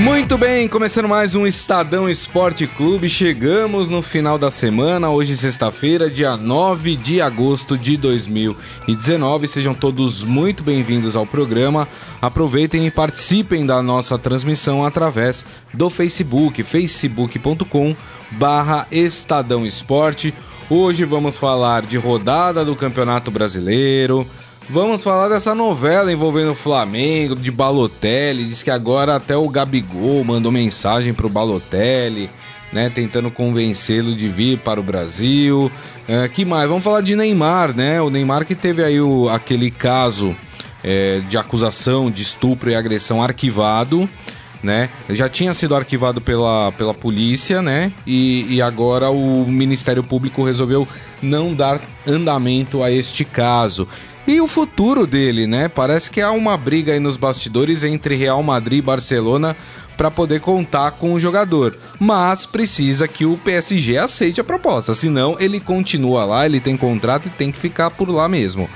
Muito bem, começando mais um Estadão Esporte Clube. Chegamos no final da semana, hoje sexta-feira, dia 9 de agosto de 2019. Sejam todos muito bem-vindos ao programa. Aproveitem e participem da nossa transmissão através do Facebook, facebook.com barra Estadão Esporte. Hoje vamos falar de rodada do Campeonato Brasileiro, Vamos falar dessa novela envolvendo o Flamengo, de Balotelli. Diz que agora até o Gabigol mandou mensagem pro Balotelli, né? Tentando convencê-lo de vir para o Brasil. É, que mais? Vamos falar de Neymar, né? O Neymar que teve aí o, aquele caso é, de acusação de estupro e agressão arquivado. Né? Já tinha sido arquivado pela, pela polícia, né? E, e agora o Ministério Público resolveu não dar andamento a este caso. E o futuro dele, né? Parece que há uma briga aí nos bastidores entre Real Madrid e Barcelona para poder contar com o jogador. Mas precisa que o PSG aceite a proposta, senão ele continua lá, ele tem contrato e tem que ficar por lá mesmo.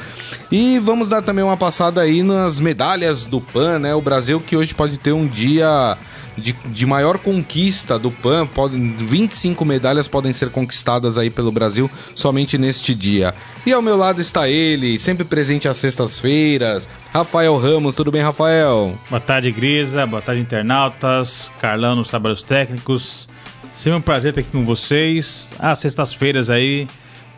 E vamos dar também uma passada aí nas medalhas do PAN, né? O Brasil que hoje pode ter um dia de, de maior conquista do PAN. Podem, 25 medalhas podem ser conquistadas aí pelo Brasil somente neste dia. E ao meu lado está ele, sempre presente às sextas-feiras, Rafael Ramos. Tudo bem, Rafael? Boa tarde, Grisa. Boa tarde, internautas. Carlão nos trabalhos técnicos. Sempre um prazer estar aqui com vocês. Às sextas-feiras aí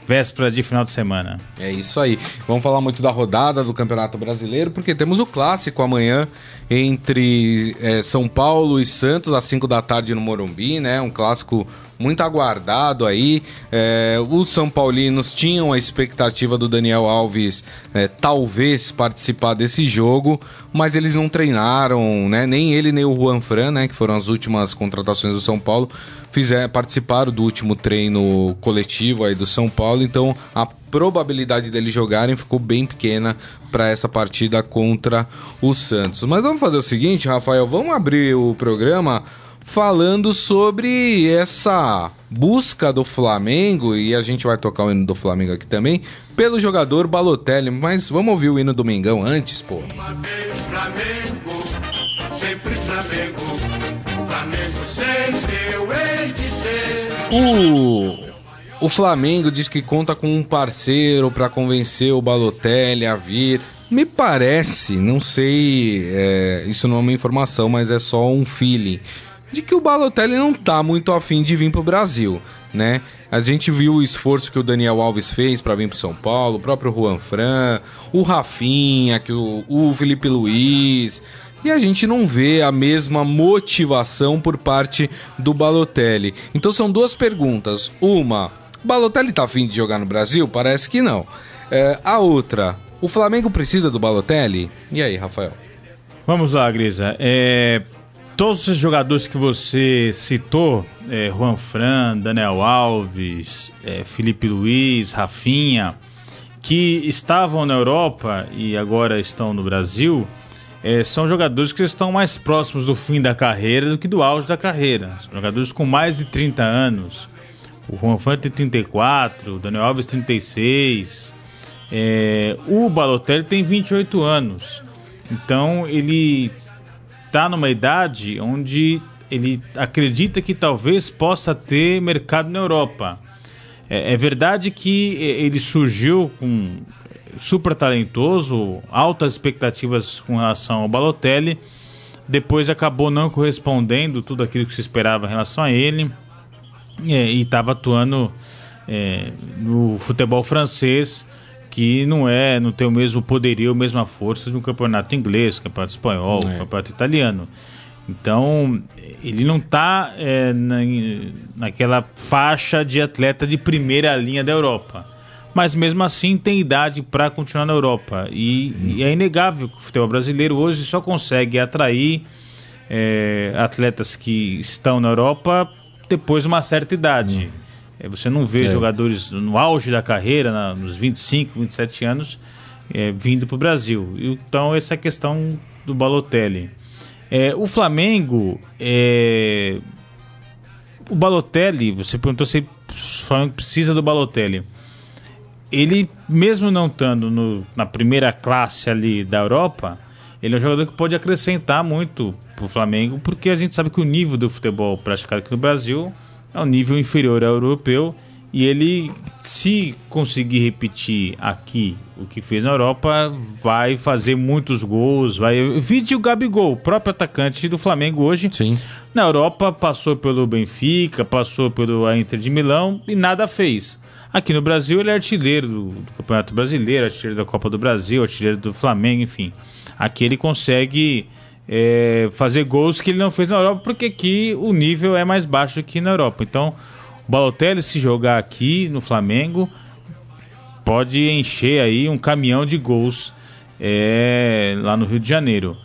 véspera de final de semana. É isso aí. Vamos falar muito da rodada do Campeonato Brasileiro, porque temos o clássico amanhã entre é, São Paulo e Santos, às 5 da tarde no Morumbi, né? Um clássico muito aguardado aí. É, os São Paulinos tinham a expectativa do Daniel Alves é, talvez participar desse jogo, mas eles não treinaram, né? Nem ele nem o Juan Fran, né? Que foram as últimas contratações do São Paulo, fizer, participaram do último treino coletivo aí do São Paulo, então a probabilidade deles jogarem ficou bem pequena para essa partida contra o Santos. Mas vamos fazer o seguinte, Rafael, vamos abrir o programa falando sobre essa busca do Flamengo, e a gente vai tocar o hino do Flamengo aqui também, pelo jogador Balotelli. Mas vamos ouvir o hino do Mengão antes, pô. Uma vez Flamengo, sempre Flamengo, Flamengo sempre eu hei de ser. O, o Flamengo diz que conta com um parceiro para convencer o Balotelli a vir. Me parece, não sei, é, isso não é uma informação, mas é só um feeling de que o Balotelli não tá muito afim de vir pro Brasil, né? A gente viu o esforço que o Daniel Alves fez para vir pro São Paulo, o próprio Juan Fran, o Rafinha, que o, o Felipe Luiz, e a gente não vê a mesma motivação por parte do Balotelli. Então são duas perguntas. Uma, o Balotelli tá afim de jogar no Brasil? Parece que não. É, a outra, o Flamengo precisa do Balotelli? E aí, Rafael? Vamos lá, Grisa. É, todos os jogadores que você citou, é, Juan Fran, Daniel Alves, é, Felipe Luiz, Rafinha, que estavam na Europa e agora estão no Brasil, é, são jogadores que estão mais próximos do fim da carreira do que do auge da carreira. São jogadores com mais de 30 anos. O Juan Fran tem 34, o Daniel Alves 36, é, o Balotelli tem 28 anos. Então ele está numa idade onde ele acredita que talvez possa ter mercado na Europa. É, é verdade que ele surgiu com super talentoso, altas expectativas com relação ao Balotelli, depois acabou não correspondendo tudo aquilo que se esperava em relação a ele é, e estava atuando é, no futebol francês que não é, não tem o mesmo poderio, a mesma força de um campeonato inglês, campeonato espanhol, é. campeonato italiano. Então, ele não está é, na, naquela faixa de atleta de primeira linha da Europa. Mas mesmo assim tem idade para continuar na Europa. E, hum. e, é inegável que o futebol brasileiro hoje só consegue atrair é, atletas que estão na Europa depois de uma certa idade. Hum. É, você não vê é. jogadores no auge da carreira, na, nos 25, 27 anos, é, vindo para o Brasil. Então, essa é a questão do Balotelli. É, o Flamengo é, o Balotelli, você perguntou se o Flamengo precisa do Balotelli. Ele, mesmo não estando no, na primeira classe ali da Europa, ele é um jogador que pode acrescentar muito pro Flamengo, porque a gente sabe que o nível do futebol praticado aqui no Brasil é um nível inferior ao europeu e ele, se conseguir repetir aqui o que fez na Europa, vai fazer muitos gols. Vai... Vide o Gabigol, o próprio atacante do Flamengo hoje. Sim. Na Europa, passou pelo Benfica, passou pelo Inter de Milão e nada fez. Aqui no Brasil, ele é artilheiro do, do Campeonato Brasileiro, artilheiro da Copa do Brasil, artilheiro do Flamengo, enfim. Aqui ele consegue é, fazer gols que ele não fez na Europa, porque aqui o nível é mais baixo que na Europa. Então, o Balotelli, se jogar aqui no Flamengo, pode encher aí um caminhão de gols é, lá no Rio de Janeiro.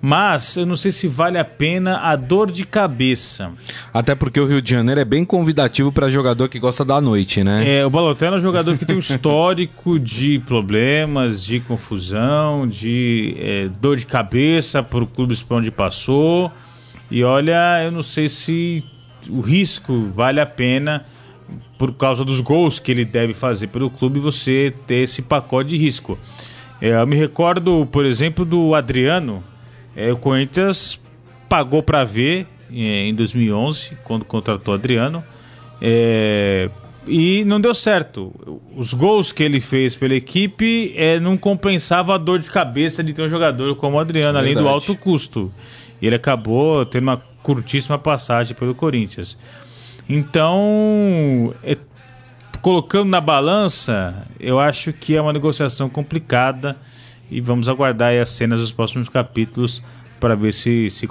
Mas eu não sei se vale a pena a dor de cabeça. Até porque o Rio de Janeiro é bem convidativo para jogador que gosta da noite, né? É, o Balotelli é um jogador que tem um histórico de problemas, de confusão, de é, dor de cabeça por clubes por onde passou. E olha, eu não sei se o risco vale a pena por causa dos gols que ele deve fazer pelo clube você ter esse pacote de risco. É, eu me recordo, por exemplo, do Adriano é, o Corinthians pagou para ver é, em 2011, quando contratou Adriano, é, e não deu certo. Os gols que ele fez pela equipe é, não compensava a dor de cabeça de ter um jogador como o Adriano, além do alto custo. Ele acabou tendo uma curtíssima passagem pelo Corinthians. Então, é, colocando na balança, eu acho que é uma negociação complicada e vamos aguardar as cenas dos próximos capítulos para ver se se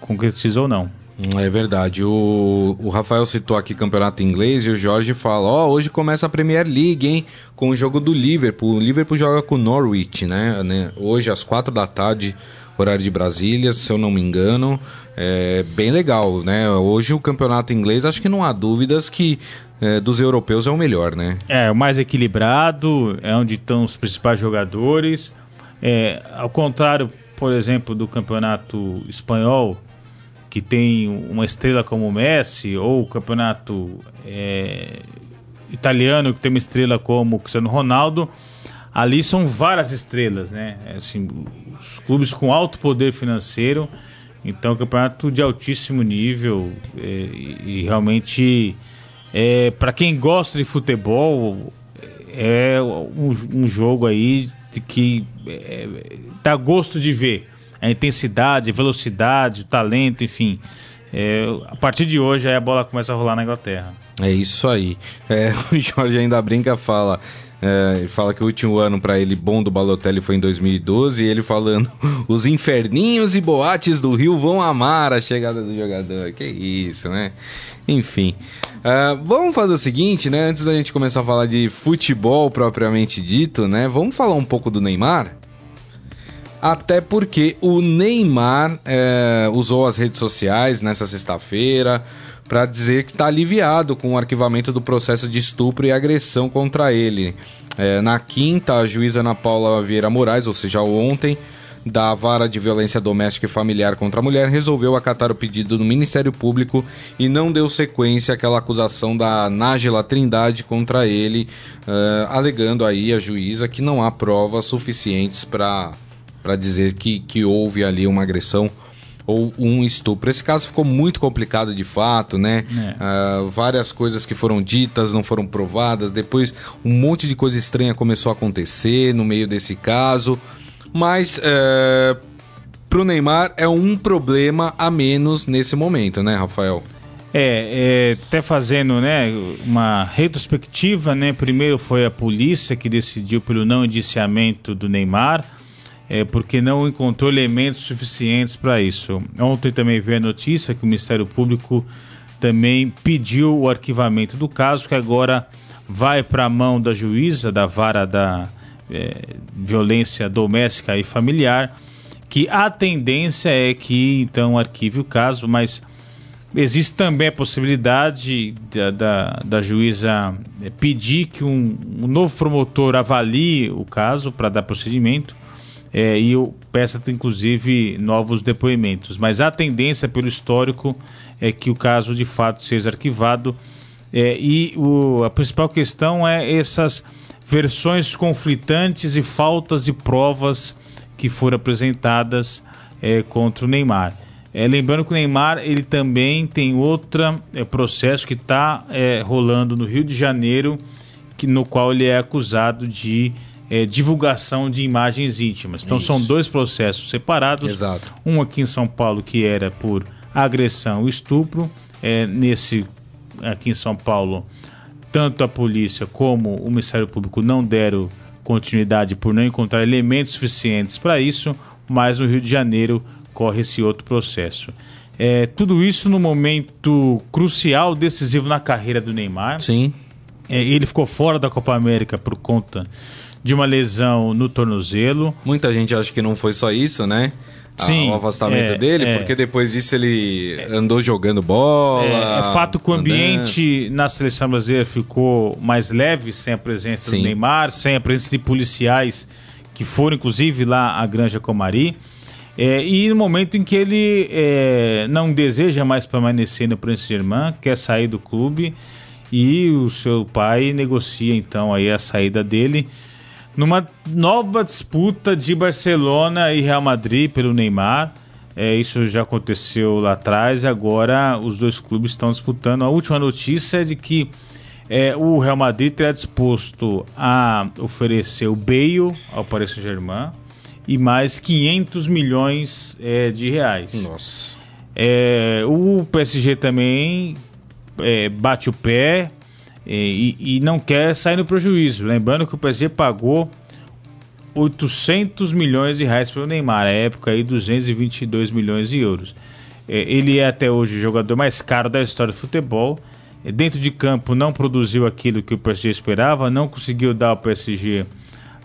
concretiza ou não. É verdade. O, o Rafael citou aqui campeonato inglês e o Jorge fala: Ó, oh, hoje começa a Premier League, hein? Com o jogo do Liverpool. O Liverpool joga com o Norwich, né? né? Hoje às quatro da tarde, horário de Brasília, se eu não me engano. É bem legal, né? Hoje o campeonato inglês, acho que não há dúvidas que é, dos europeus é o melhor, né? É, o mais equilibrado, é onde estão os principais jogadores. É, ao contrário, por exemplo, do campeonato espanhol, que tem uma estrela como o Messi, ou o campeonato é, italiano, que tem uma estrela como o Cristiano Ronaldo, ali são várias estrelas, né? É, assim, os clubes com alto poder financeiro, então campeonato de altíssimo nível é, e, e, realmente é, para quem gosta de futebol é um, um jogo aí que é, dá gosto de ver. A intensidade, a velocidade, o talento, enfim. É, a partir de hoje a bola começa a rolar na Inglaterra. É isso aí. É, o Jorge ainda brinca, fala. É, ele fala que o último ano para ele bom do Balotelli foi em 2012 e ele falando os inferninhos e boates do Rio vão amar a chegada do jogador. Que isso, né? Enfim. Uh, vamos fazer o seguinte, né? Antes da gente começar a falar de futebol propriamente dito, né? Vamos falar um pouco do Neymar? Até porque o Neymar é, usou as redes sociais nessa sexta-feira para dizer que está aliviado com o arquivamento do processo de estupro e agressão contra ele. É, na quinta, a juíza Ana Paula Vieira Moraes, ou seja, ontem, da Vara de Violência Doméstica e Familiar contra a Mulher resolveu acatar o pedido do Ministério Público e não deu sequência àquela acusação da Nájila Trindade contra ele, uh, alegando aí a juíza que não há provas suficientes para dizer que, que houve ali uma agressão ou um estupro. Esse caso ficou muito complicado de fato, né? É. Uh, várias coisas que foram ditas não foram provadas. Depois, um monte de coisa estranha começou a acontecer no meio desse caso. Mas é, pro Neymar é um problema a menos nesse momento, né, Rafael? É, é, até fazendo né, uma retrospectiva, né? Primeiro foi a polícia que decidiu pelo não indiciamento do Neymar, é, porque não encontrou elementos suficientes para isso. Ontem também veio a notícia que o Ministério Público também pediu o arquivamento do caso, que agora vai para a mão da juíza da vara da é, violência doméstica e familiar, que a tendência é que então arquive o caso, mas existe também a possibilidade da, da, da juíza é, pedir que um, um, novo promotor avalie o caso para dar procedimento. É, e eu peço inclusive novos depoimentos. Mas a tendência pelo histórico é que o caso de fato seja arquivado é, e o, a principal questão é essas versões conflitantes e faltas de provas que foram apresentadas é, contra o Neymar. É, lembrando que o Neymar ele também tem outro é, processo que está é, rolando no Rio de Janeiro, que, no qual ele é acusado de é, divulgação de imagens íntimas. Então Isso. são dois processos separados. Exato. Um aqui em São Paulo que era por agressão e estupro. É, nesse aqui em São Paulo, tanto a polícia como o Ministério Público não deram continuidade por não encontrar elementos suficientes para isso, mas no Rio de Janeiro corre esse outro processo. É, tudo isso no momento crucial, decisivo na carreira do Neymar. Sim. É, ele ficou fora da Copa América por conta de uma lesão no tornozelo. Muita gente acha que não foi só isso, né? Sim, o afastamento é, dele, é, porque depois disso ele andou jogando bola. É, é fato que o ambiente na seleção brasileira ficou mais leve, sem a presença Sim. do Neymar, sem a presença de policiais que foram, inclusive, lá à Granja Comari. É, e no momento em que ele é, não deseja mais permanecer no Prince Germain, quer sair do clube, e o seu pai negocia então aí a saída dele numa nova disputa de Barcelona e Real Madrid pelo Neymar. É, isso já aconteceu lá atrás e agora os dois clubes estão disputando. A última notícia é de que é, o Real Madrid está disposto a oferecer o Bale ao Paris Saint-Germain e mais 500 milhões é, de reais. Nossa. É, o PSG também é, bate o pé e, e, não quer sair no prejuízo. Lembrando que o PSG pagou 800 milhões de reais para o Neymar, na época aí 222 milhões de euros. É, ele é até hoje o jogador mais caro da história do futebol. É, dentro de campo não produziu aquilo que o PSG esperava, não conseguiu dar ao PSG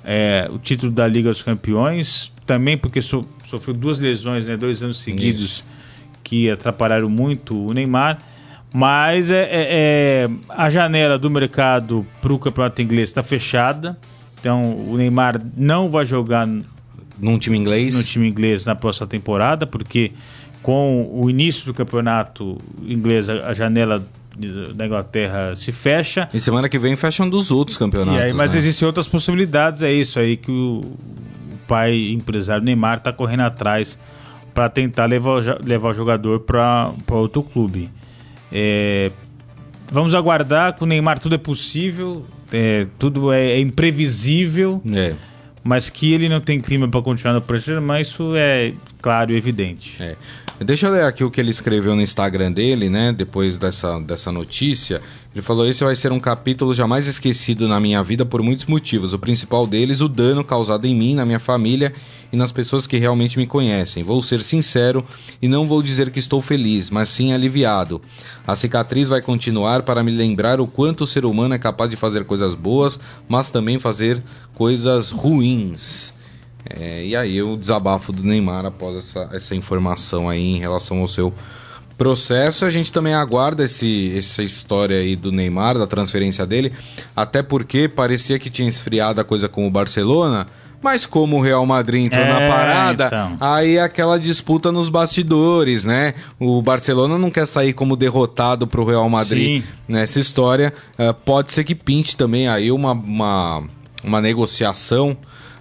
é, o título da Liga dos Campeões, também porque so, sofreu duas lesões, né, dois anos seguidos, Isso. que atrapalharam muito o Neymar. Mas é, é, é a janela do mercado para o campeonato inglês está fechada. Então o Neymar não vai jogar num time inglês. No time inglês na próxima temporada, porque com o início do campeonato inglês, a janela da Inglaterra se fecha. E semana que vem fecham dos outros campeonatos. Aí, mas né? existem outras possibilidades, é isso aí que o pai empresário Neymar está correndo atrás para tentar levar, levar o jogador para outro clube. É, vamos aguardar, com o Neymar tudo é possível, é, tudo é, é imprevisível. É. Mas que ele não tem clima para continuar no Paris mas isso é claro e evidente. É. Deixa eu ler aqui o que ele escreveu no Instagram dele, né? Depois dessa, dessa notícia. Ele falou: Esse vai ser um capítulo jamais esquecido na minha vida por muitos motivos. O principal deles, o dano causado em mim, na minha família e nas pessoas que realmente me conhecem. Vou ser sincero e não vou dizer que estou feliz, mas sim aliviado. A cicatriz vai continuar para me lembrar o quanto o ser humano é capaz de fazer coisas boas, mas também fazer coisas ruins. É, e aí o desabafo do Neymar após essa, essa informação aí em relação ao seu processo. A gente também aguarda esse, essa história aí do Neymar, da transferência dele, até porque parecia que tinha esfriado a coisa com o Barcelona. Mas como o Real Madrid entrou é, na parada, então. aí é aquela disputa nos bastidores, né? O Barcelona não quer sair como derrotado pro Real Madrid Sim. nessa história. Uh, pode ser que pinte também aí uma, uma, uma negociação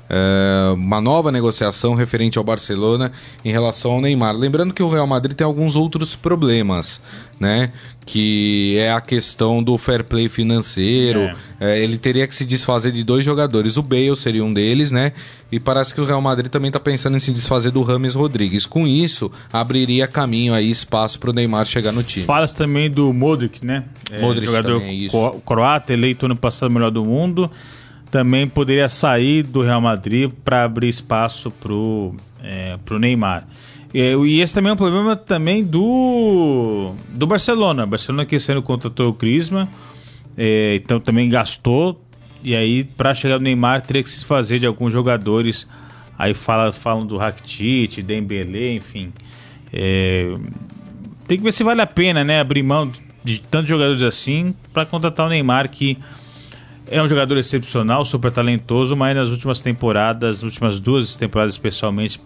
é, uma nova negociação referente ao Barcelona em relação ao Neymar. Lembrando que o Real Madrid tem alguns outros problemas, né? Que é a questão do fair play financeiro. É. É, ele teria que se desfazer de dois jogadores. O Bale seria um deles, né? E parece que o Real Madrid também está pensando em se desfazer do Rames Rodrigues. Com isso, abriria caminho aí, espaço para o Neymar chegar no time. Fala-se também do Modric, né? É, Modric jogador também, é croata, eleito ano passado melhor do mundo também poderia sair do Real Madrid para abrir espaço pro, é, pro Neymar. E, e, esse também é um problema também do, do Barcelona. Barcelona que sendo contratou o Crisma, é, então também gastou. E aí, para chegar no Neymar, teria que se fazer de alguns jogadores. Aí fala, falam do Rakitic, Dembélé, enfim. É, tem que ver se vale a pena, né? Abrir mão de tantos jogadores assim para contratar o Neymar que É um jogador excepcional, super talentoso, mas nas últimas temporadas, nas últimas duas temporadas especialmente,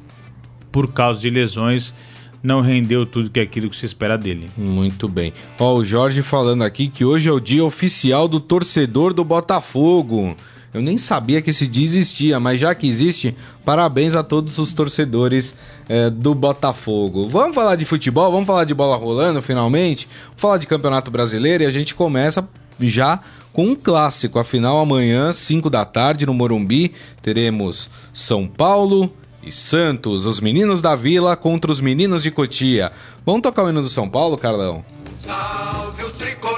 por causa de lesões, não rendeu tudo que é aquilo que se espera dele. Muito bem. Ó, o Jorge falando aqui que hoje é o dia oficial do torcedor do Botafogo. Eu nem sabia que esse dia existia, mas já que existe, parabéns a todos os torcedores é, do Botafogo. Vamos falar de futebol, vamos falar de bola rolando finalmente, vamos falar de Campeonato Brasileiro e a gente começa já com um clássico. Afinal, amanhã, 5 da tarde, no Morumbi, teremos São Paulo e Santos, os meninos da Vila contra os meninos de Cotia. Vamos tocar o hino do São Paulo, Carlão? Salve o tricolor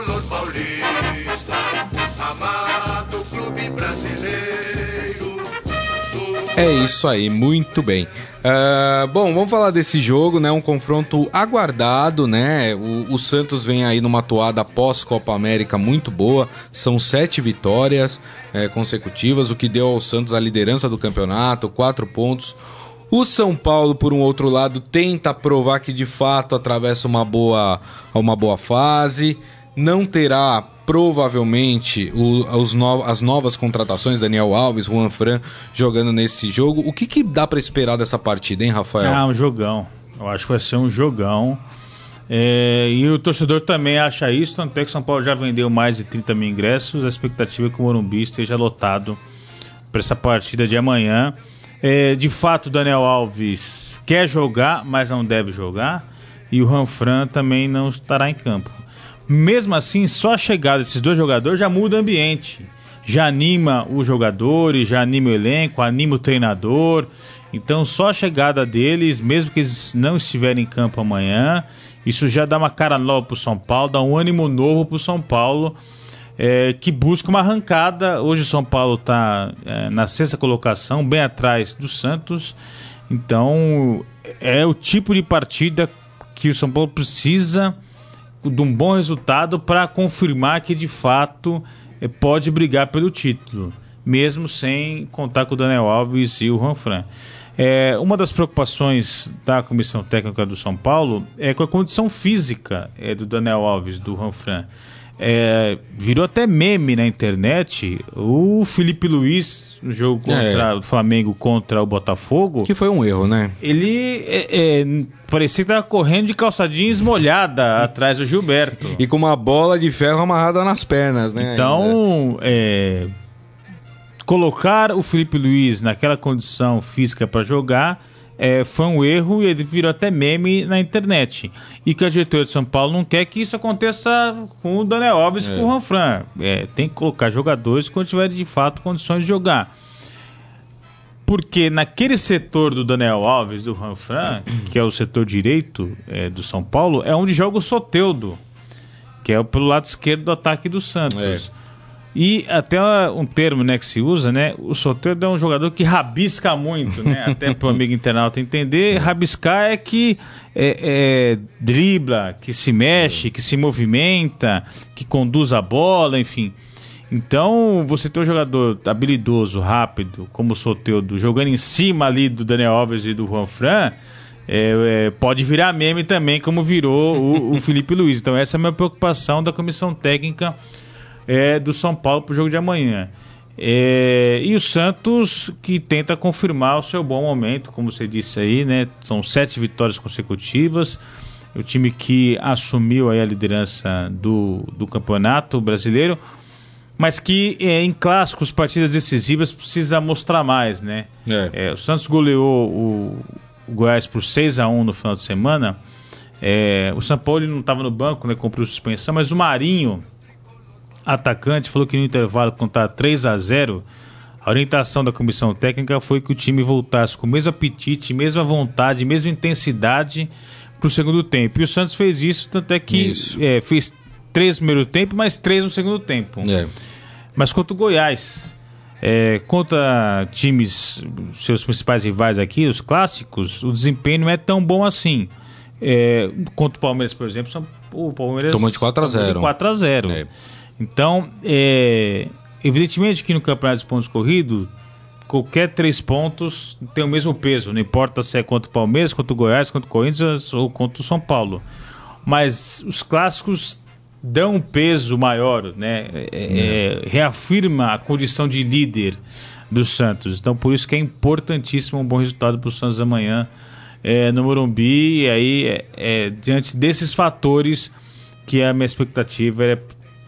É isso aí, muito bem. Uh, bom, vamos falar desse jogo, né? Um confronto aguardado, né? O, o Santos vem aí numa toada pós-Copa América muito boa. São sete vitórias é, consecutivas, o que deu ao Santos a liderança do campeonato, quatro pontos. O São Paulo, por um outro lado, tenta provar que de fato atravessa uma boa, uma boa fase. Não terá provavelmente o, os no, as novas contratações, Daniel Alves, Juan Fran, jogando nesse jogo. O que, que dá para esperar dessa partida, hein, Rafael? Ah, um jogão. Eu acho que vai ser um jogão. É, e o torcedor também acha isso, tanto é que o São Paulo já vendeu mais de 30 mil ingressos. A expectativa é que o Morumbi esteja lotado para essa partida de amanhã. É, de fato, Daniel Alves quer jogar, mas não deve jogar. E o Ranfran também não estará em campo. Mesmo assim, só a chegada desses dois jogadores já muda o ambiente. Já anima os jogadores, já anima o elenco, anima o treinador. Então, só a chegada deles, mesmo que eles não estiverem em campo amanhã, isso já dá uma cara nova para o São Paulo, dá um ânimo novo para o São Paulo, é, que busca uma arrancada. Hoje o São Paulo está é, na sexta colocação, bem atrás do Santos. Então, é o tipo de partida que o São Paulo precisa de um bom resultado para confirmar que de fato é, pode brigar pelo título, mesmo sem contar com o Daniel Alves e o Juan Fran. É, uma das preocupações da comissão técnica do São Paulo é com a condição física é, do Daniel Alves, do Juan Fran. É, virou até meme na internet o Felipe Luiz no jogo contra é. o Flamengo contra o Botafogo. Que foi um erro, né? Ele é, é parecia que estava correndo de calçadinha esmolhada atrás do Gilberto. E com uma bola de ferro amarrada nas pernas, né? Então, é, colocar o Felipe Luiz naquela condição física para jogar é, foi um erro e ele virou até meme na internet. E que a diretoria de São Paulo não quer que isso aconteça com o Daniel Alves e com o é. Ranfran. É, tem que colocar jogadores quando tiverem de fato condições de jogar. Porque naquele setor do Daniel Alves, do Ranfran, que é o setor direito é, do São Paulo, é onde joga o Soteudo, que é pelo lado esquerdo do ataque do Santos. É. E até um termo né, que se usa, né? O Soteldo é um jogador que rabisca muito, né? Até para o amigo internauta entender, rabiscar é que é, é, dribla, que se mexe, que se movimenta, que conduz a bola, enfim. Então, você ter um jogador habilidoso, rápido, como o Soteldo, jogando em cima ali do Daniel Alves e do Juan Fran, é, é, pode virar meme também, como virou o, o Felipe Luiz. Então, essa é a minha preocupação da comissão técnica é, do São Paulo para o jogo de amanhã. É, e o Santos que tenta confirmar o seu bom momento, como você disse aí, né? São sete vitórias consecutivas. O time que assumiu aí a liderança do, do campeonato brasileiro, mas que é, em clássicos, partidas decisivas, precisa mostrar mais, né? É. É, o Santos goleou o, o, Goiás por 6 a 1 no final de semana. É, o São Paulo não estava no banco, né? Cumpriu suspensão, mas o Marinho atacante, falou que no intervalo, quando tá 3 a 0 a orientação da comissão técnica foi que o time voltasse com o mesmo apetite, mesma vontade, mesma intensidade para o segundo tempo. E o Santos fez isso, tanto é que é, fez três no primeiro tempo, mais três no segundo tempo. É. Mas contra o Goiás, é, contra times, seus principais rivais aqui, os clássicos, o desempenho não é tão bom assim. É, contra o Palmeiras, por exemplo, o Palmeiras tomou de 4 a 0. 4 a 0. É. Então, é, evidentemente que no campeonato de pontos corridos, qualquer três pontos tem o mesmo peso, não importa se é contra o Palmeiras, contra o Goiás, contra o Corinthians ou contra o São Paulo. Mas os clássicos dão um peso maior, né? É, é, reafirma a condição de líder do Santos. Então, por isso que é importantíssimo um bom resultado para o Santos amanhã é, no Morumbi. E aí, é, é, diante desses fatores, que a minha expectativa é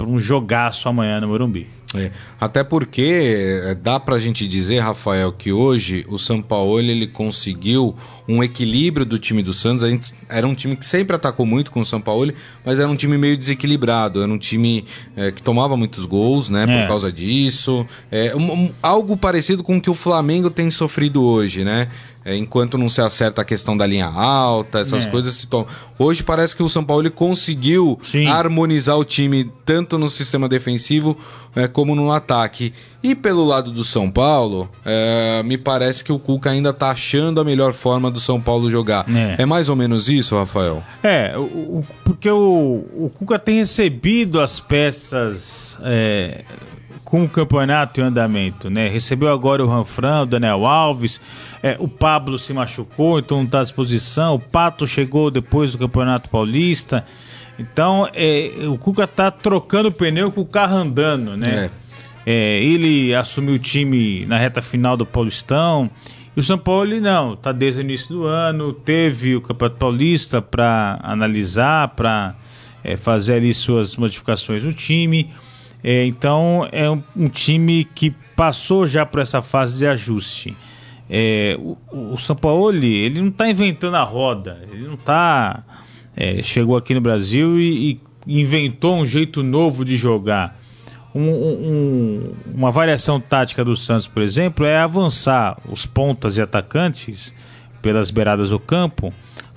para um jogaço amanhã no Morumbi. É, até porque é, dá pra gente dizer, Rafael, que hoje o São Paulo ele conseguiu um equilíbrio do time do Santos. A gente, era um time que sempre atacou muito com o São Paulo, mas era um time meio desequilibrado. Era um time é, que tomava muitos gols, né, por É. causa disso. É, um- um- algo parecido com o que o Flamengo tem sofrido hoje, né? É, enquanto não se acerta a questão da linha alta, essas É. coisas se tomam. Hoje parece que o São Paulo ele conseguiu Sim. harmonizar o time tanto no sistema defensivo é, como no ataque. E pelo lado do São Paulo, é, me parece que o Cuca ainda tá achando a melhor forma do São Paulo jogar. É. É, mais ou menos isso, Rafael? É, o, o- porque o, o Cuca tem recebido as peças é, com o campeonato em andamento, né? Recebeu agora o Ranfran, o Daniel Alves, é, o Pablo se machucou, então não está à disposição, o Pato chegou depois do Campeonato Paulista. Então, é, o Cuca tá trocando pneu com o carro andando, né? É, ele assumiu o time na reta final do Paulistão. E o São Paulo ele não, tá desde o início do ano, teve o Campeonato Paulista para analisar, para fazer ali suas modificações no time. É, então é um, um time que passou já por essa fase de ajuste. É, o, o São Paulo ele não está inventando a roda, ele não está chegou aqui no Brasil e, e inventou um jeito novo de jogar. Um- um- uma variação tática do Santos, por exemplo, é avançar os pontas e atacantes pelas beiradas do campo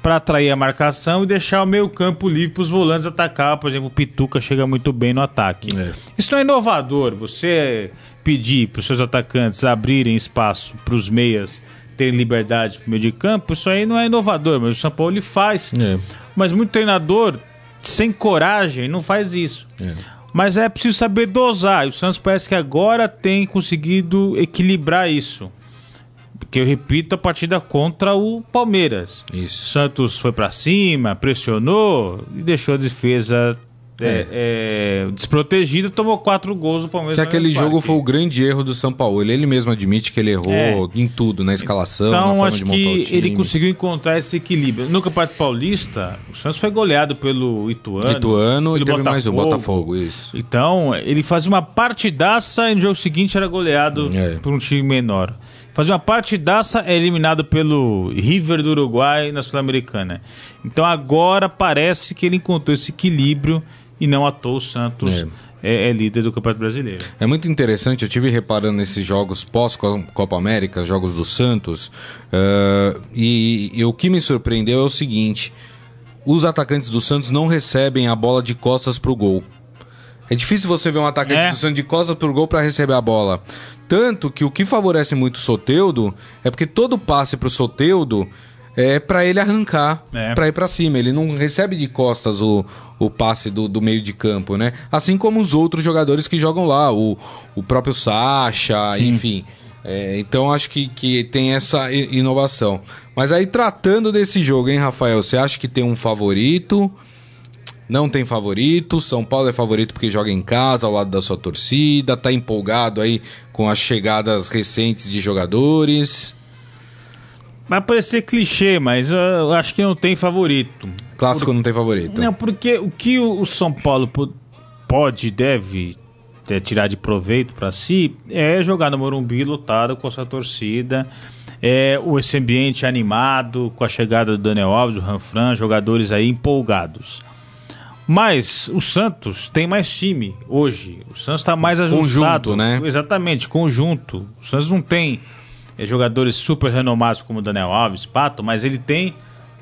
para atrair a marcação e deixar o meio campo livre para os volantes atacar. Por exemplo, o Pituca chega muito bem no ataque. É. Isso não é inovador. Você pedir para os seus atacantes abrirem espaço para os meias terem liberdade para o meio de campo, isso aí não é inovador, mas o São Paulo ele faz. É. Mas muito treinador, sem coragem, não faz isso. É. Mas é preciso saber dosar. E o Santos parece que agora tem conseguido equilibrar isso. Porque eu repito, a partida contra o Palmeiras. O Isso. Santos foi pra cima, pressionou e deixou a defesa é, é, desprotegida. Tomou quatro gols do Palmeiras. Que aquele jogo foi o grande erro do São Paulo. Ele mesmo admite que ele errou É. em tudo, na escalação, na Então, forma acho de montar o que time. ele conseguiu encontrar esse equilíbrio. No Campeonato Paulista, o Santos foi goleado pelo Ituano. Ituano e pelo teve mais o Botafogo. Botafogo, isso. Então, ele fazia uma partidaça e no jogo seguinte era goleado É. por um time menor. Fazia uma partidaça, é eliminado pelo River do Uruguai na Sul-Americana. Então agora parece que ele encontrou esse equilíbrio e não à toa o Santos é, é líder do Campeonato Brasileiro. É muito interessante, eu tive reparando nesses jogos pós-Copa América, jogos do Santos, eh, e, e o que me surpreendeu é o seguinte: os atacantes do Santos não recebem a bola de costas pro gol. É difícil você ver um atacante É. do Santos de costas pro gol para receber a bola. Tanto que o que favorece muito o Soteudo é porque todo passe pro Soteudo é para ele arrancar, É. para ir para cima. Ele não recebe de costas o, o passe do, do meio de campo, né? Assim como os outros jogadores que jogam lá, o, o próprio Sacha, Sim. enfim. É, então acho que, que tem essa inovação. Mas aí tratando desse jogo, hein, Rafael? Você acha que tem um favorito? Não tem favorito. São Paulo é favorito porque joga em casa, ao lado da sua torcida. Tá empolgado aí com as chegadas recentes de jogadores. Vai parecer clichê, mas eu acho que não tem favorito. Clássico não tem favorito. Não, porque o que o São Paulo po- pode deve ter, tirar de proveito para si é jogar no Morumbi lotado com a sua torcida, é o esse ambiente animado com a chegada do Daniel Alves, do Ranfran, jogadores aí empolgados. Mas o Santos tem mais time hoje. O Santos está mais ajustado. Conjunto, né? Exatamente, conjunto. O Santos não tem é, jogadores super renomados como Daniel Alves, Pato, mas ele tem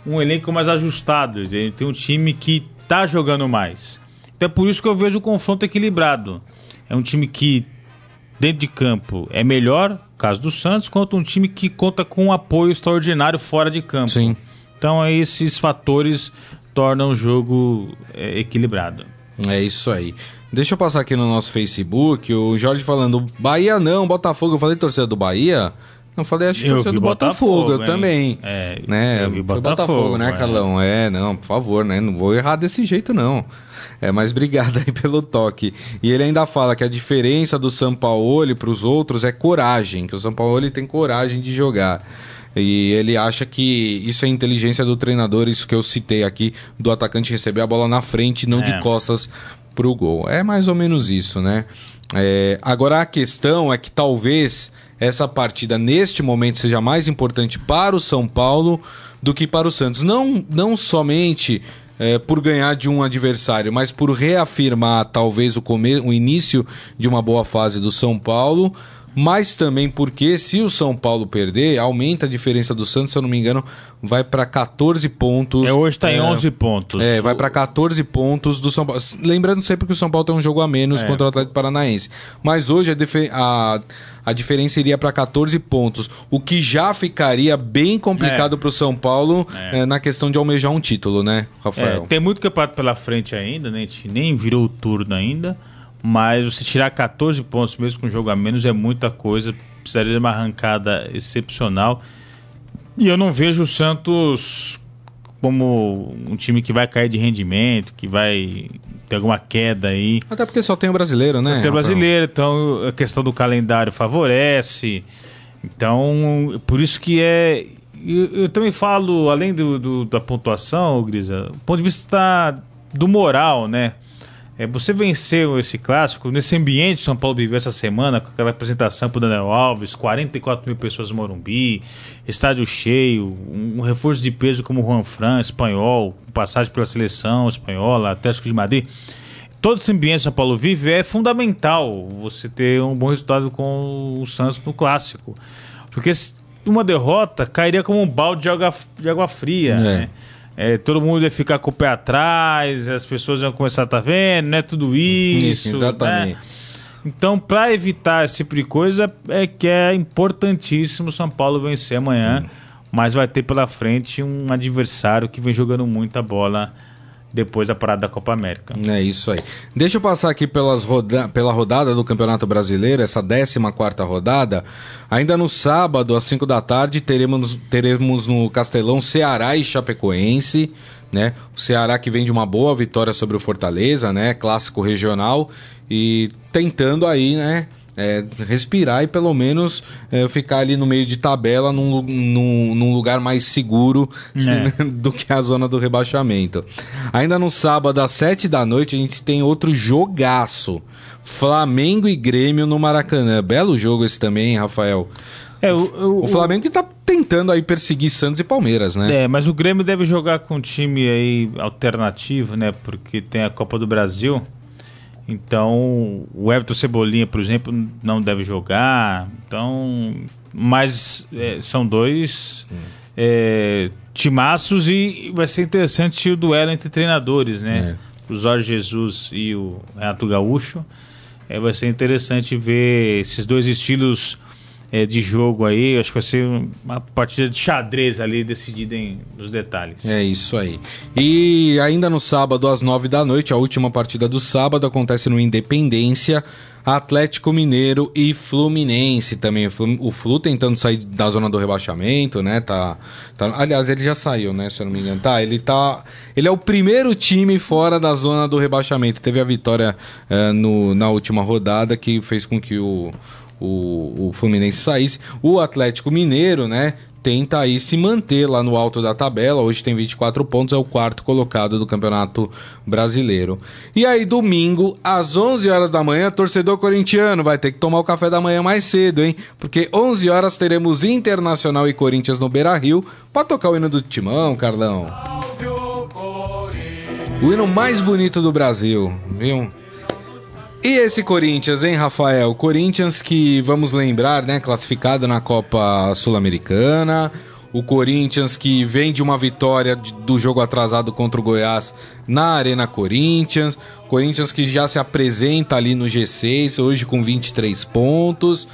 um elenco mais ajustado. Ele tem um time que tá jogando mais. Então é por isso que eu vejo o confronto equilibrado. É um time que, dentro de campo, é melhor, caso do Santos, quanto um time que conta com um apoio extraordinário fora de campo. Sim. Então é, esses fatores tornam o jogo é, equilibrado. É isso aí. Deixa eu passar aqui no nosso Facebook. O Jorge falando: Bahia não, Botafogo. Eu falei torcida do Bahia. Não falei, acho que eu do Botafogo, Botafogo eu também. É, né? Eu vi Botafogo, Botafogo né, é. Carlão? É, não, por favor, né? Não vou errar desse jeito, não. É, mas obrigado aí pelo toque. E ele ainda fala que a diferença do São Paulo para os outros é coragem, que o São Paulo tem coragem de jogar. E ele acha que isso é inteligência do treinador, isso que eu citei aqui, do atacante receber a bola na frente, não é. de costas para o gol. É mais ou menos isso, né? É, agora a questão é que talvez essa partida neste momento seja mais importante para o São Paulo do que para o Santos. Não, não somente é, por ganhar de um adversário, mas por reafirmar talvez o, come o início de uma boa fase do São Paulo mas também porque se o São Paulo perder, aumenta a diferença do Santos, se eu não me engano, vai para 14 pontos. É, hoje está em 11 pontos. É, vai para 14 pontos do São Paulo. Lembrando sempre que o São Paulo tem um jogo a menos é. contra o Atlético Paranaense. Mas hoje a, a, a diferença iria para 14 pontos, o que já ficaria bem complicado é. para o São Paulo é. é. na questão de almejar um título, né, Rafael? É, tem muito campeonato pela frente ainda, né? A gente nem virou o turno ainda. Mas você tirar 14 pontos mesmo com um jogo a menos é muita coisa. Precisaria de uma arrancada excepcional. E eu não vejo o Santos como um time que vai cair de rendimento, que vai ter alguma queda aí. Até porque só tem o brasileiro, né? Só tem o brasileiro, então a questão do calendário favorece. Então, por isso que é. Eu, eu também falo, além do, do, da pontuação, Grisa, do ponto de vista do moral, né? É, você venceu esse clássico nesse ambiente que São Paulo viveu essa semana, com aquela apresentação para o Daniel Alves, 44 mil pessoas no Morumbi, estádio cheio, um, um reforço de peso como o Juan Fran, espanhol, passagem pela seleção espanhola, Atlético de Madrid. Todo esse ambiente que São Paulo vive é fundamental você ter um bom resultado com o Santos no clássico. Porque uma derrota cairia como um balde de água, de água fria, é. né? É, todo mundo ia ficar com o pé atrás, as pessoas iam começar a estar tá vendo, não é tudo isso. Exatamente. Né? Então, para evitar esse tipo de coisa, é que é importantíssimo o São Paulo vencer amanhã, mas vai ter pela frente um adversário que vem jogando muita bola depois da parada da Copa América. É isso aí. Deixa eu passar aqui pelas roda pela rodada do Campeonato Brasileiro, essa 14 quarta rodada. Ainda no sábado, às 5 da tarde, teremos, teremos no Castelão Ceará e Chapecoense. Né? O Ceará que vem de uma boa vitória sobre o Fortaleza, né? Clássico regional. E tentando aí, né? É, respirar e pelo menos é, ficar ali no meio de tabela num, num, num lugar mais seguro é. do que a zona do rebaixamento. Ainda no sábado, às 7 da noite, a gente tem outro jogaço. Flamengo e Grêmio no Maracanã. Belo jogo esse também, hein, Rafael? É, o, o, o Flamengo que tá tentando aí perseguir Santos e Palmeiras, né? É, mas o Grêmio deve jogar com um time aí alternativo, né? Porque tem a Copa do Brasil. Então, o Everton Cebolinha, por exemplo, não deve jogar. Então, mas é, são dois é, timaços e vai ser interessante o duelo entre treinadores, né? É. O Jorge Jesus e o Renato Gaúcho. É, vai ser interessante ver esses dois estilos é, de jogo aí. Acho que vai ser uma partida de xadrez ali decidida em, nos detalhes. É isso aí. E ainda no sábado, às nove da noite, a última partida do sábado acontece no Independência. Atlético Mineiro e Fluminense também. O Flu tentando sair da zona do rebaixamento, né? Tá, tá, aliás, ele já saiu, né? Se eu não me engano. Tá, ele tá. Ele é o primeiro time fora da zona do rebaixamento. Teve a vitória uh, no, na última rodada que fez com que o o, o Fluminense saísse. O Atlético Mineiro, né? Tenta aí se manter lá no alto da tabela. Hoje tem 24 pontos, é o quarto colocado do Campeonato Brasileiro. E aí, domingo, às 11 horas da manhã, torcedor corintiano vai ter que tomar o café da manhã mais cedo, hein? Porque 11 horas teremos Internacional e Corinthians no Beira Rio para tocar o hino do Timão, Carlão. O hino mais bonito do Brasil, viu? E esse Corinthians, hein, Rafael? Corinthians que, vamos lembrar, né, classificado na Copa Sul-Americana. O Corinthians que vem de uma vitória do jogo atrasado contra o Goiás na Arena Corinthians. Corinthians que já se apresenta ali no G6, hoje com 23 pontos.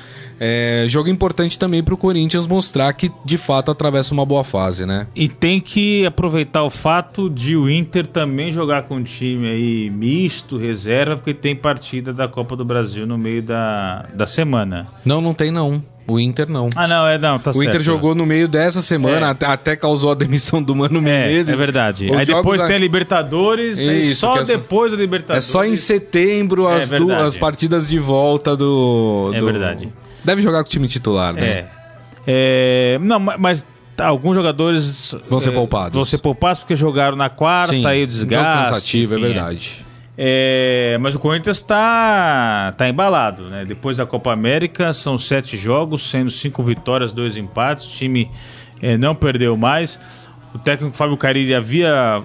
É, jogo importante também para o Corinthians mostrar que de fato atravessa uma boa fase, né? E tem que aproveitar o fato de o Inter também jogar com um time aí misto, reserva, porque tem partida da Copa do Brasil no meio da, da semana. Não, não tem não. O Inter não. Ah, não, é não, tá o certo. Inter jogou no meio dessa semana, É. até, até causou a demissão do Mano É, Menezes. é verdade. Os Aí depois tem a Libertadores, Isso, só é só- depois É Libertadores. só em setembro É as, duas partidas de volta do. É do- verdade. Deve jogar com o time titular, né? É. É, Não, ma- mas tá, alguns jogadores Vão ser é, poupados. Vão ser poupados porque jogaram na quarta, Sim, aí o um jogo desgaste. cansativo, enfim, é verdade. É, mas o Corinthians está tá embalado, né? Depois da Copa América, são sete jogos, sendo cinco vitórias, dois empates. O time é, não perdeu mais. O técnico Fábio Carilli havia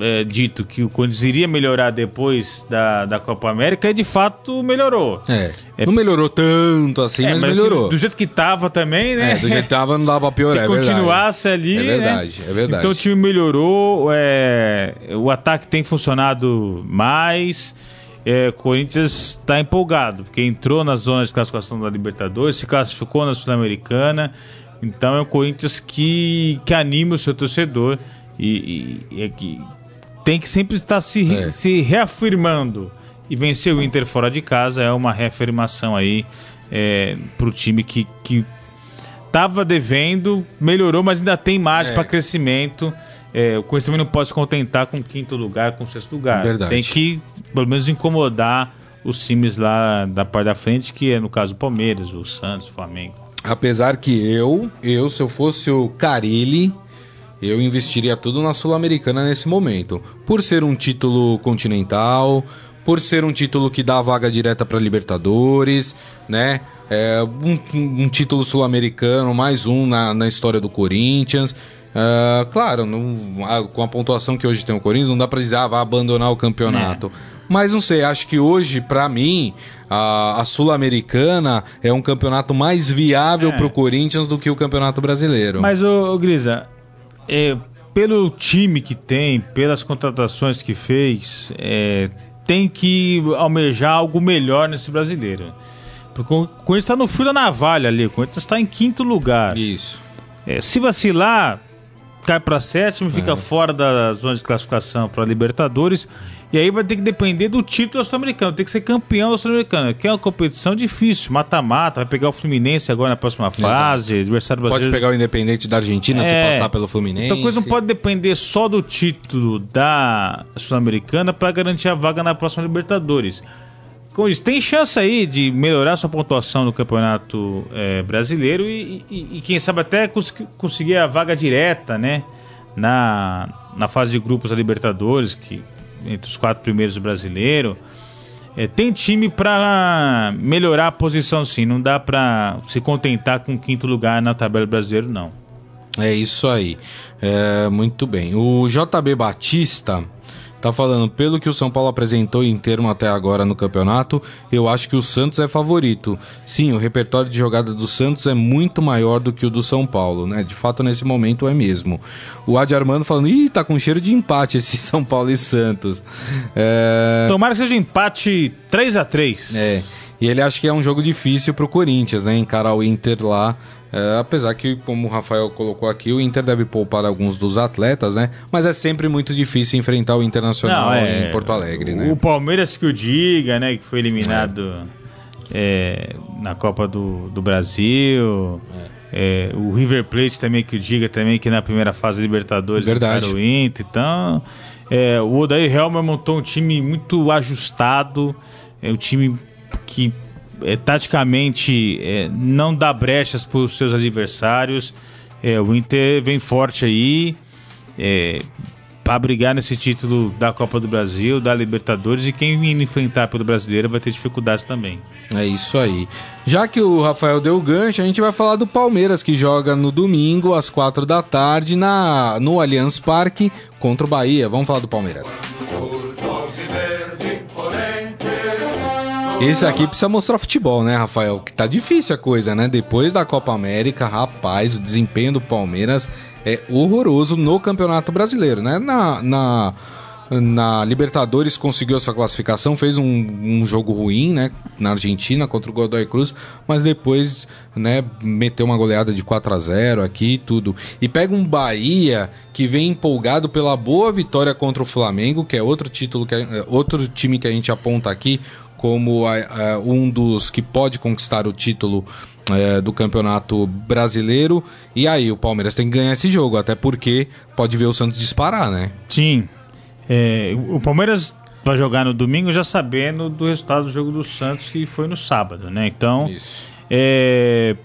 é, dito que o Corinthians iria melhorar depois da, da Copa América e de fato melhorou. É. É- Não melhorou tanto assim, É, mas, mas melhorou. Do, do jeito que tava também, né? É, do jeito que tava não dava piorar, Se é verdade. continuasse ali. É verdade, né? é verdade. Então o time melhorou, é, o ataque tem funcionado mais. É, o Corinthians está empolgado, porque entrou na zona de classificação da Libertadores, se classificou na Sul-Americana. Então é um Corinthians que, que anima o seu torcedor e, e- e é que tem que sempre estar se, É. se reafirmando. E vencer o Inter fora de casa é uma reafirmação aí é, para o time que, que tava devendo, melhorou, mas ainda tem margem É. para crescimento. É, o Corinthians também não pode se contentar com quinto lugar, com sexto lugar. Verdade. Tem que, pelo menos, incomodar os times lá da parte da frente, que é no caso o Palmeiras, o Santos, o Flamengo. Apesar que eu, eu, se eu fosse o Carilli, eu investiria tudo na Sul-Americana nesse momento. Por ser um título continental, por ser um título que dá vaga direta para Libertadores, né? É, um, um título sul-americano, mais um na, na história do Corinthians. Ah, claro, não- a- com a pontuação que hoje tem o Corinthians, não dá para dizer, ah, vai abandonar o campeonato. Mas não sei, acho que hoje, pra mim, a, a Sul-Americana é um campeonato mais viável É. pro Corinthians do que o Campeonato Brasileiro. Mas, ô, ô, Grisa, é, pelo time que tem, pelas contratações que fez, é, tem que almejar algo melhor nesse brasileiro. Porque o Corinthians está no fio da navalha ali, o Corinthians está em quinto lugar. Isso. É, se vacilar, cai para sétimo, É. fica fora da zona de classificação para Libertadores. E aí vai ter que depender do título sul-americano, tem que ser campeão da sul-americana, que é uma competição difícil, mata-mata, vai pegar o Fluminense agora na próxima fase, adversário Pode brasileiro. pegar o Independente da Argentina se É. passar pelo Fluminense. Então a coisa não pode depender só do título da Sul-Americana para garantir a vaga na próxima Libertadores. Tem chance aí de melhorar sua pontuação no Campeonato eh, Brasileiro e, e- e quem sabe até cons- conseguir a vaga direta, né? Na, na fase de grupos da Libertadores, que entre os quatro primeiros do brasileiro. É, tem time para melhorar a posição, sim. Não dá para se contentar com o quinto lugar na tabela brasileira, não. É isso aí. É, muito bem. O JB Batista tá falando, pelo que o São Paulo apresentou em termo até agora no campeonato, eu acho que o Santos é favorito. Sim, o repertório de jogada do Santos é muito maior do que o do São Paulo, né? De fato, nesse momento é mesmo. O Adi Armando falando, ih, tá com cheiro de empate esse São Paulo e Santos. É... Tomara que seja empate 3 a 3 É, e ele acha que é um jogo difícil pro Corinthians, né? Encarar o Inter lá. É, apesar que, como o Rafael colocou aqui, o Inter deve poupar alguns dos atletas, né? Mas é sempre muito difícil enfrentar o Internacional é, em Porto Alegre, o, né? O Palmeiras que o diga, né? Que foi eliminado é, na Copa do, do Brasil. É, o River Plate também que o diga também que na primeira fase Libertadores Verdade. o Inter. Então, é, o Odair Helmer montou um time muito ajustado. É um time que é, taticamente é, não dá brechas para os seus adversários. É, o Inter vem forte aí é, para brigar nesse título da Copa do Brasil, da Libertadores e quem enfrentar pelo brasileiro vai ter dificuldades também. É isso aí. Já que o Rafael deu o gancho, a gente vai falar do Palmeiras, que joga no domingo, às quatro da tarde, na, no Allianz Parque, contra o Bahia. Vamos falar do Palmeiras. Esse aqui precisa mostrar futebol, né, Rafael? Que tá difícil a coisa, né? Depois da Copa América, rapaz, o desempenho do Palmeiras é horroroso no Campeonato Brasileiro, né? Na, na, na Libertadores conseguiu essa classificação, fez um, um, jogo ruim, né, na Argentina contra o Godoy Cruz, mas depois, né, meteu uma goleada de 4 a 0 aqui tudo. E pega um Bahia que vem empolgado pela boa vitória contra o Flamengo, que é outro título que é, outro time que a gente aponta aqui como a, a, um dos que pode conquistar o título é, do Campeonato Brasileiro. E aí, o Palmeiras tem que ganhar esse jogo, até porque pode ver o Santos disparar, né? Sim, é, o Palmeiras vai jogar no domingo já sabendo do resultado do jogo do Santos que foi no sábado, né? Então é,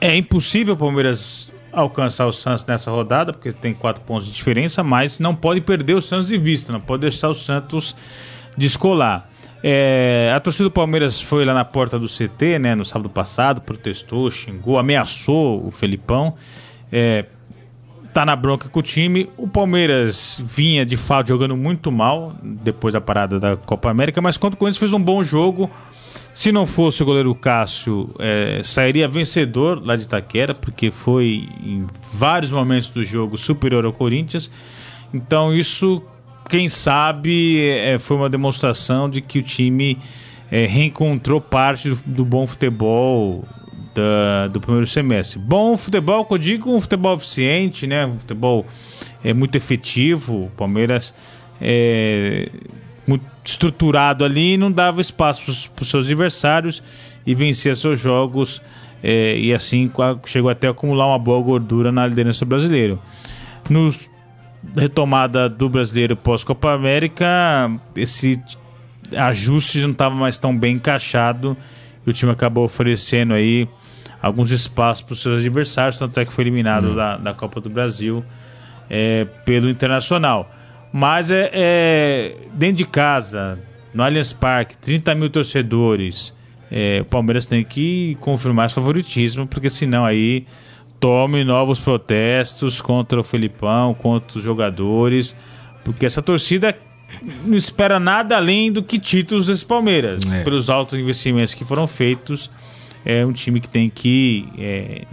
é impossível o Palmeiras alcançar o Santos nessa rodada porque tem quatro pontos de diferença, mas não pode perder o Santos de vista, não pode deixar o Santos descolar. É, a torcida do Palmeiras foi lá na porta do CT, né, no sábado passado, protestou, xingou, ameaçou o Felipão. É, tá na bronca com o time. O Palmeiras vinha de fato jogando muito mal depois da parada da Copa América, mas quanto com isso fez um bom jogo. Se não fosse o goleiro Cássio, é, sairia vencedor lá de Itaquera, porque foi em vários momentos do jogo superior ao Corinthians. Então isso, quem sabe, é, foi uma demonstração de que o time é, reencontrou parte do, do bom futebol da, do primeiro semestre. Bom futebol, que eu digo, um futebol eficiente, né? Um futebol é, muito efetivo. O Palmeiras é muito estruturado ali, não dava espaço para os seus adversários e vencia seus jogos. É, e assim chegou até a acumular uma boa gordura na liderança brasileira. No retomada do brasileiro pós-Copa América, esse ajuste não estava mais tão bem encaixado e o time acabou oferecendo aí alguns espaços para os seus adversários, tanto é que foi eliminado uhum. da, da Copa do Brasil é, pelo Internacional. Mas é, é, dentro de casa, no Allianz Parque, 30 mil torcedores. É, o Palmeiras tem que confirmar esse favoritismo, porque senão aí tome novos protestos contra o Felipão, contra os jogadores, porque essa torcida não espera nada além do que títulos desse Palmeiras, é. pelos altos investimentos que foram feitos é um time que tem que é,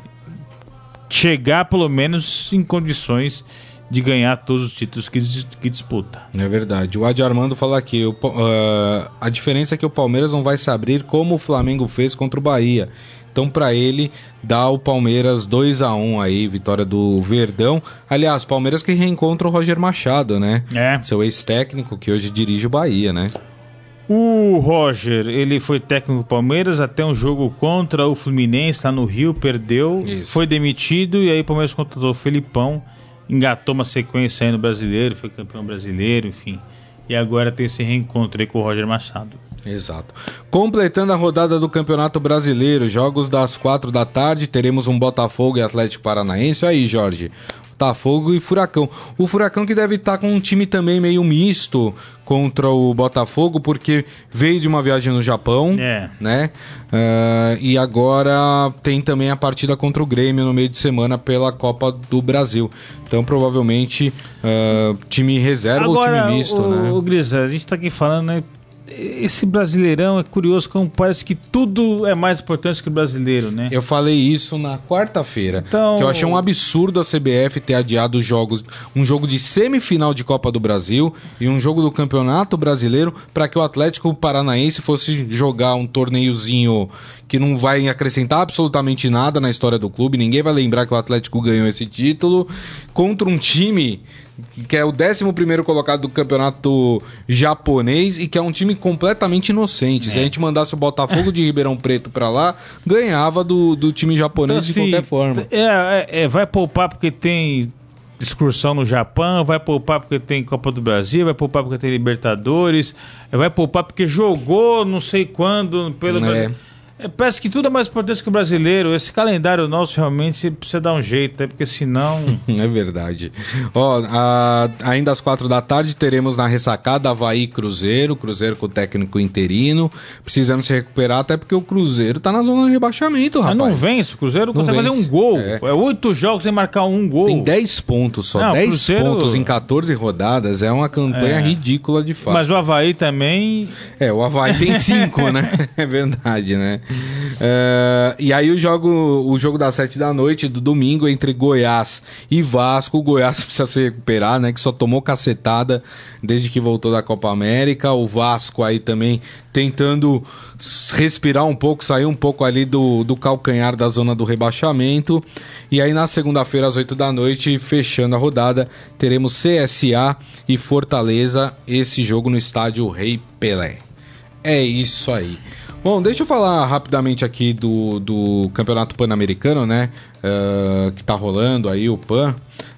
chegar pelo menos em condições de ganhar todos os títulos que, que disputa. É verdade. O Adi Armando fala aqui: o, uh, a diferença é que o Palmeiras não vai se abrir como o Flamengo fez contra o Bahia. Então, para ele, dá o Palmeiras 2 a 1 aí, vitória do Verdão. Aliás, Palmeiras que reencontra o Roger Machado, né? É. Seu ex-técnico que hoje dirige o Bahia, né? O Roger, ele foi técnico do Palmeiras até um jogo contra o Fluminense, lá no Rio, perdeu, Isso. foi demitido e aí o Palmeiras contratou o Felipão, engatou uma sequência aí no brasileiro, foi campeão brasileiro, enfim. E agora tem esse reencontro aí com o Roger Machado. Exato. Completando a rodada do Campeonato Brasileiro, jogos das quatro da tarde, teremos um Botafogo e Atlético Paranaense. Aí, Jorge, Botafogo e Furacão. O Furacão que deve estar com um time também meio misto contra o Botafogo, porque veio de uma viagem no Japão, é. né? Uh, e agora tem também a partida contra o Grêmio no meio de semana pela Copa do Brasil. Então, provavelmente, uh, time reserva agora, ou time misto, o, né? O Grisa, a gente está aqui falando, né? Esse brasileirão é curioso, como parece que tudo é mais importante que o brasileiro, né? Eu falei isso na quarta-feira. Então... Que eu achei um absurdo a CBF ter adiado os jogos, um jogo de semifinal de Copa do Brasil e um jogo do Campeonato Brasileiro para que o Atlético Paranaense fosse jogar um torneiozinho que não vai acrescentar absolutamente nada na história do clube, ninguém vai lembrar que o Atlético ganhou esse título contra um time que é o 11 colocado do campeonato japonês e que é um time completamente inocente. É. Se a gente mandasse o Botafogo de Ribeirão Preto para lá, ganhava do, do time japonês então, de qualquer forma. É, é, é, vai poupar porque tem excursão no Japão, vai poupar porque tem Copa do Brasil, vai poupar porque tem Libertadores, vai poupar porque jogou não sei quando pelo é. Brasil. É, parece que tudo é mais importante que o brasileiro. Esse calendário nosso realmente precisa dar um jeito, né? porque senão. é verdade. Ó, a, ainda às quatro da tarde teremos na ressacada Havaí Cruzeiro, Cruzeiro com o técnico interino, precisando se recuperar, até porque o Cruzeiro tá na zona de rebaixamento, rapaz. Mas não vence, o Cruzeiro não consegue vence. fazer um gol. É. é oito jogos sem marcar um gol. Tem dez pontos só, não, dez Cruzeiro... pontos em 14 rodadas, é uma campanha é. ridícula de fato. Mas o Havaí também. É, o Havaí tem cinco, né? É verdade, né? É, e aí o jogo, o jogo das sete da noite do domingo entre Goiás e Vasco. O Goiás precisa se recuperar, né? Que só tomou cacetada desde que voltou da Copa América. O Vasco aí também tentando respirar um pouco, sair um pouco ali do, do calcanhar da zona do rebaixamento. E aí na segunda-feira, às 8 da noite, fechando a rodada, teremos CSA e Fortaleza, esse jogo no estádio Rei Pelé. É isso aí. Bom, deixa eu falar rapidamente aqui do, do Campeonato Pan-Americano, né? Uh, que tá rolando aí, o PAN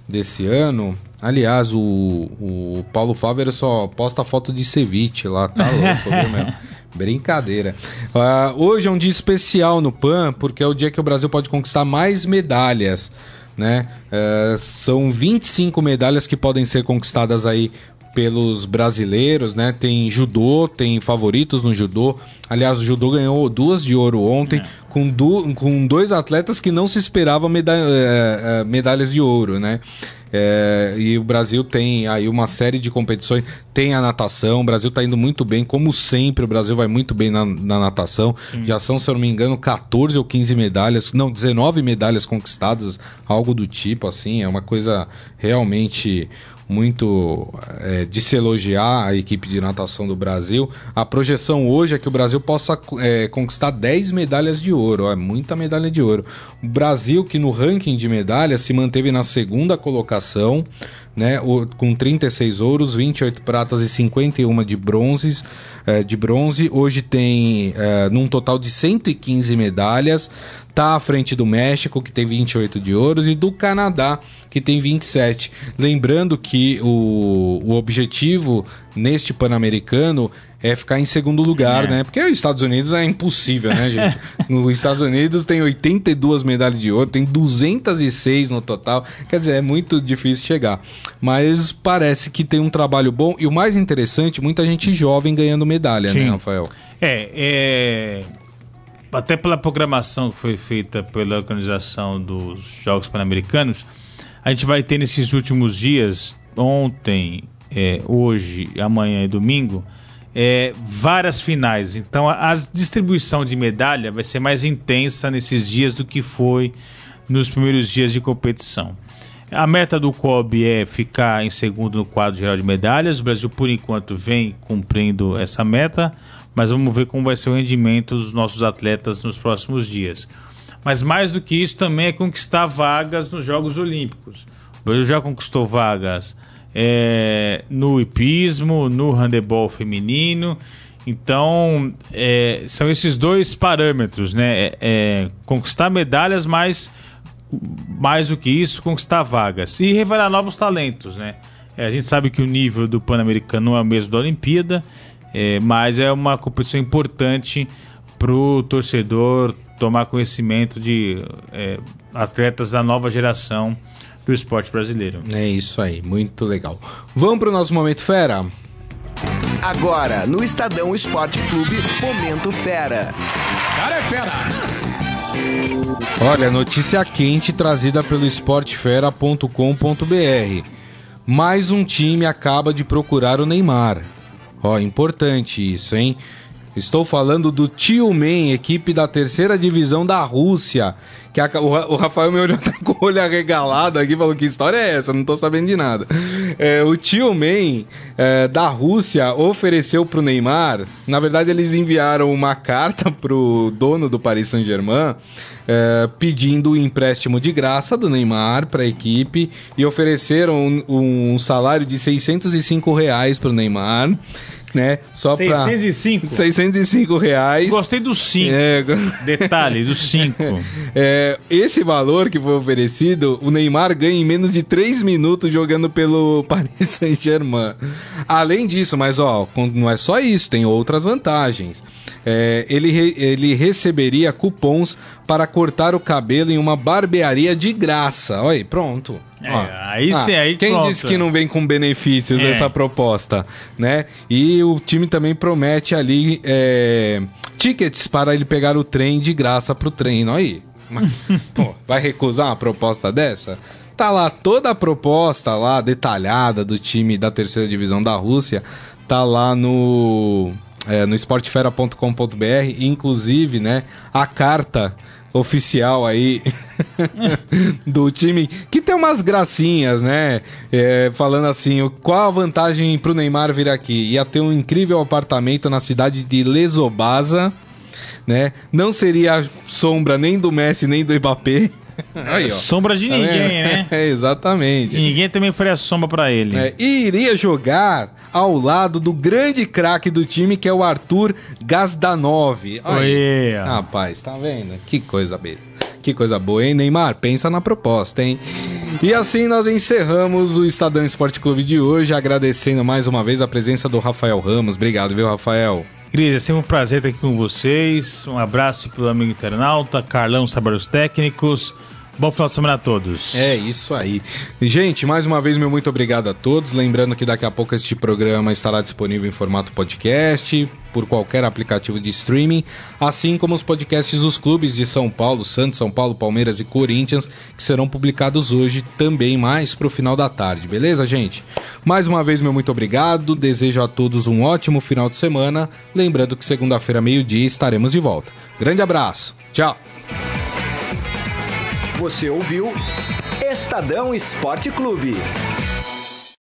desse ano. Aliás, o, o Paulo Fávero só posta foto de ceviche lá, tá louco, viu, meu? Brincadeira. Uh, hoje é um dia especial no PAN, porque é o dia que o Brasil pode conquistar mais medalhas. Né? Uh, são 25 medalhas que podem ser conquistadas aí pelos brasileiros, né? Tem judô, tem favoritos no judô. Aliás, o judô ganhou duas de ouro ontem, é. com, com dois atletas que não se esperava meda é, medalhas de ouro, né? É, e o Brasil tem aí uma série de competições, tem a natação, o Brasil está indo muito bem, como sempre, o Brasil vai muito bem na, na natação. Sim. Já são, se eu não me engano, 14 ou 15 medalhas, não, 19 medalhas conquistadas, algo do tipo, assim, é uma coisa realmente muito é, de se elogiar a equipe de natação do Brasil. A projeção hoje é que o Brasil possa é, conquistar 10 medalhas de ouro, é muita medalha de ouro. O Brasil, que no ranking de medalhas se manteve na segunda colocação, né, com 36 ouros, 28 pratas e 51 de bronzes, é, de bronze. Hoje tem é, num total de 115 medalhas. Tá à frente do México, que tem 28 de ouros, e do Canadá, que tem 27. Lembrando que o, o objetivo neste Pan-Americano é ficar em segundo lugar, é. né? Porque os Estados Unidos é impossível, né, gente? Nos Estados Unidos tem 82 medalhas de ouro, tem 206 no total. Quer dizer, é muito difícil chegar. Mas parece que tem um trabalho bom e o mais interessante, muita gente jovem ganhando medalha, né, Sim. né, Rafael? É, é até pela programação que foi feita pela organização dos Jogos Pan-Americanos, a gente vai ter nesses últimos dias, ontem, é, hoje, amanhã e domingo, é, várias finais. Então a, a, distribuição de medalha vai ser mais intensa nesses dias do que foi nos primeiros dias de competição. A meta do COB é ficar em segundo no quadro geral de medalhas. O Brasil, por enquanto, vem cumprindo essa meta mas vamos ver como vai ser o rendimento dos nossos atletas nos próximos dias. Mas mais do que isso também é conquistar vagas nos Jogos Olímpicos. O Brasil já conquistou vagas é, no hipismo, no handebol feminino. Então, é, são esses dois parâmetros, né? É, é, conquistar medalhas, mas mais do que isso, conquistar vagas. E revelar novos talentos, né? É, a gente sabe que o nível do Pan-Americano não é o mesmo da Olimpíada. É, mas é uma competição importante para o torcedor tomar conhecimento de atletas da nova geração do esporte brasileiro. É isso aí, muito legal. Vamos para o nosso Momento Fera? Agora, no Estadão Esporte Clube, Momento Fera. Cara é fera! Olha, notícia quente trazida pelo esportefera.com.br. Mais um time acaba de procurar o Neymar. Ó, importante isso, hein? Estou falando do Tio Men, equipe da terceira divisão da Rússia. Que a, o, o, Rafael me olhou até com o olho arregalado aqui e falou: Que história é essa? Não tô sabendo de nada. É, o Tio Men é, da Rússia ofereceu pro Neymar. Na verdade, eles enviaram uma carta pro dono do Paris Saint-Germain é, pedindo o empréstimo de graça do Neymar para a equipe e ofereceram um, um, salário de 605 reais para o Neymar né? Só 605? Pra 605 reais. Gostei do 5. É... Detalhe, do 5. É, esse valor que foi oferecido, o Neymar ganha em menos de 3 minutos jogando pelo Paris Saint-Germain. Além disso, mas ó, não é só isso, tem outras vantagens. É, ele, re, ele receberia cupons para cortar o cabelo em uma barbearia de graça. Olha aí, pronto. É, Ó, aí ah, sim, aí Quem pronto. disse que não vem com benefícios é. essa proposta, né? E o time também promete ali é, tickets para ele pegar o trem de graça pro treino. Aí, pô, vai recusar uma proposta dessa? Tá lá toda a proposta lá detalhada do time da terceira divisão da Rússia, tá lá no é, no esportefera.com.br, inclusive, né, a carta oficial aí do time, que tem umas gracinhas, né? É, falando assim, qual a vantagem pro Neymar vir aqui? Ia ter um incrível apartamento na cidade de Lesobasa, né? Não seria sombra nem do Messi nem do Mbappé. Aí, sombra de tá ninguém, né? É, exatamente. E ninguém também faria sombra para ele. É, e iria jogar ao lado do grande craque do time, que é o Arthur Gazdanov. Oi. Rapaz, tá vendo? Que coisa bela. Que coisa boa, hein, Neymar? Pensa na proposta, hein? E assim nós encerramos o Estadão Esporte Clube de hoje, agradecendo mais uma vez a presença do Rafael Ramos. Obrigado, viu, Rafael? Cris, é sempre um prazer estar aqui com vocês. Um abraço para o amigo internauta, Carlão Sabaros Técnicos. Bom final de semana a todos. É isso aí. Gente, mais uma vez, meu muito obrigado a todos. Lembrando que daqui a pouco este programa estará disponível em formato podcast, por qualquer aplicativo de streaming, assim como os podcasts dos clubes de São Paulo, Santos, São Paulo, Palmeiras e Corinthians, que serão publicados hoje também mais para o final da tarde, beleza, gente? Mais uma vez, meu muito obrigado. Desejo a todos um ótimo final de semana. Lembrando que segunda-feira, meio-dia, estaremos de volta. Grande abraço. Tchau. Você ouviu Estadão Esporte Clube.